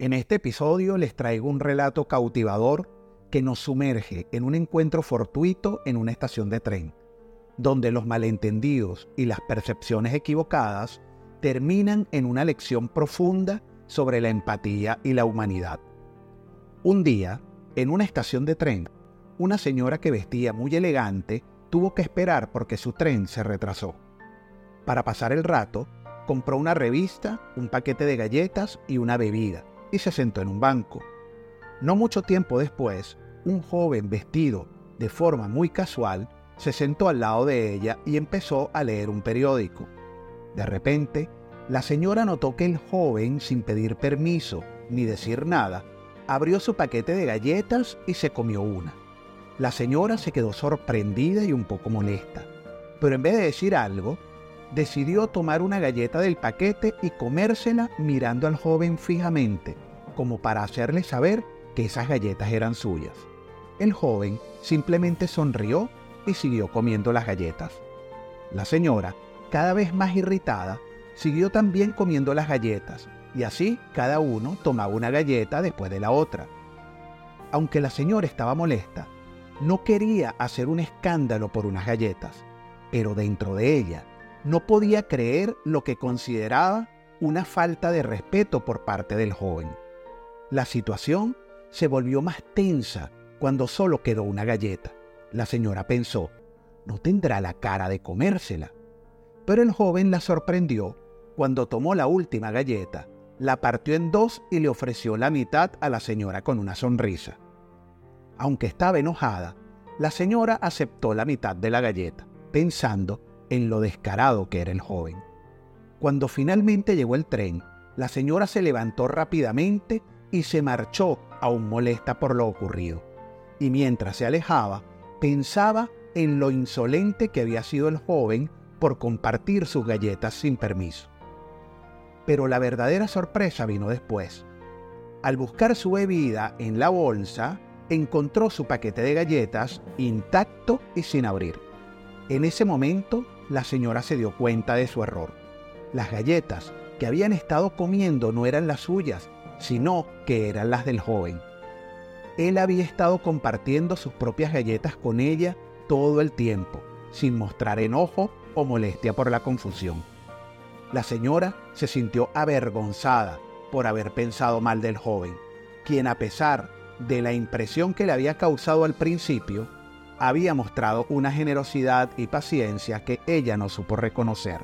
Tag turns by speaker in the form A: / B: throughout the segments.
A: En este episodio les traigo un relato cautivador que nos sumerge en un encuentro fortuito en una estación de tren, donde los malentendidos y las percepciones equivocadas terminan en una lección profunda sobre la empatía y la humanidad. Un día, en una estación de tren, una señora que vestía muy elegante tuvo que esperar porque su tren se retrasó. Para pasar el rato, compró una revista, un paquete de galletas y una bebida, y se sentó en un banco. No mucho tiempo después, un joven vestido de forma muy casual se sentó al lado de ella y empezó a leer un periódico. De repente, la señora notó que el joven, sin pedir permiso ni decir nada, abrió su paquete de galletas y se comió una. La señora se quedó sorprendida y un poco molesta, pero en vez de decir algo, decidió tomar una galleta del paquete y comérsela mirando al joven fijamente, como para hacerle saber que esas galletas eran suyas. El joven simplemente sonrió y siguió comiendo las galletas. La señora, cada vez más irritada, siguió también comiendo las galletas, y así cada uno tomaba una galleta después de la otra. Aunque la señora estaba molesta, no quería hacer un escándalo por unas galletas, pero dentro de ella no podía creer lo que consideraba una falta de respeto por parte del joven. La situación se volvió más tensa cuando solo quedó una galleta. La señora pensó, no tendrá la cara de comérsela. Pero el joven la sorprendió cuando tomó la última galleta, la partió en dos y le ofreció la mitad a la señora con una sonrisa. Aunque estaba enojada, la señora aceptó la mitad de la galleta, pensando en lo descarado que era el joven. Cuando finalmente llegó el tren, la señora se levantó rápidamente y se marchó, aún molesta por lo ocurrido. Y mientras se alejaba, pensaba en lo insolente que había sido el joven por compartir sus galletas sin permiso. Pero la verdadera sorpresa vino después. Al buscar su bebida en la bolsa, encontró su paquete de galletas intacto y sin abrir. En ese momento, la señora se dio cuenta de su error. Las galletas que habían estado comiendo no eran las suyas, sino que eran las del joven. Él había estado compartiendo sus propias galletas con ella todo el tiempo, sin mostrar enojo o molestia por la confusión. La señora se sintió avergonzada por haber pensado mal del joven, quien a pesar de la impresión que le había causado al principio, había mostrado una generosidad y paciencia que ella no supo reconocer.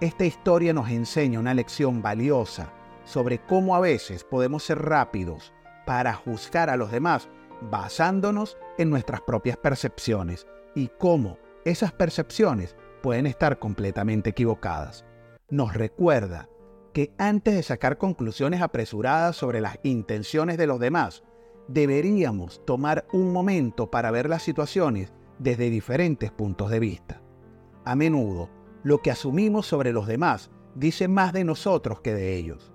A: Esta historia nos enseña una lección valiosa sobre cómo a veces podemos ser rápidos para juzgar a los demás basándonos en nuestras propias percepciones y cómo esas percepciones pueden estar completamente equivocadas. Nos recuerda que antes de sacar conclusiones apresuradas sobre las intenciones de los demás, deberíamos tomar un momento para ver las situaciones desde diferentes puntos de vista. A menudo, lo que asumimos sobre los demás dice más de nosotros que de ellos.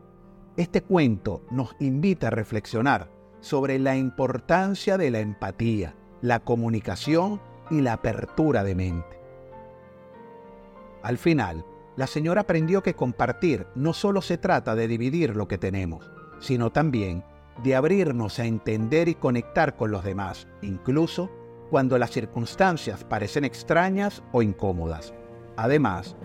A: Este cuento nos invita a reflexionar sobre la importancia de la empatía, la comunicación y la apertura de mente. Al final, la señora aprendió que compartir no solo se trata de dividir lo que tenemos, sino también de abrirnos a entender y conectar con los demás, incluso cuando las circunstancias parecen extrañas o incómodas. Además,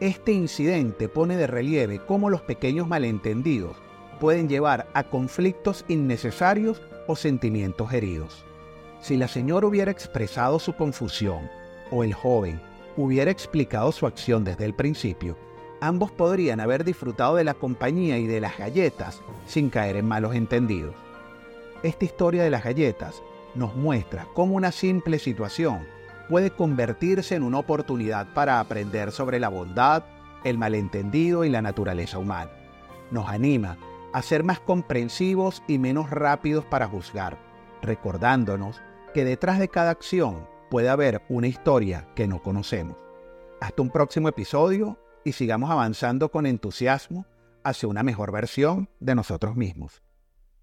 A: este incidente pone de relieve cómo los pequeños malentendidos pueden llevar a conflictos innecesarios o sentimientos heridos. Si la señora hubiera expresado su confusión o el joven hubiera explicado su acción desde el principio, ambos podrían haber disfrutado de la compañía y de las galletas sin caer en malos entendidos. Esta historia de las galletas nos muestra cómo una simple situación puede convertirse en una oportunidad para aprender sobre la bondad, el malentendido y la naturaleza humana. Nos anima a ser más comprensivos y menos rápidos para juzgar, recordándonos que detrás de cada acción puede haber una historia que no conocemos. Hasta un próximo episodio y sigamos avanzando con entusiasmo hacia una mejor versión de nosotros mismos.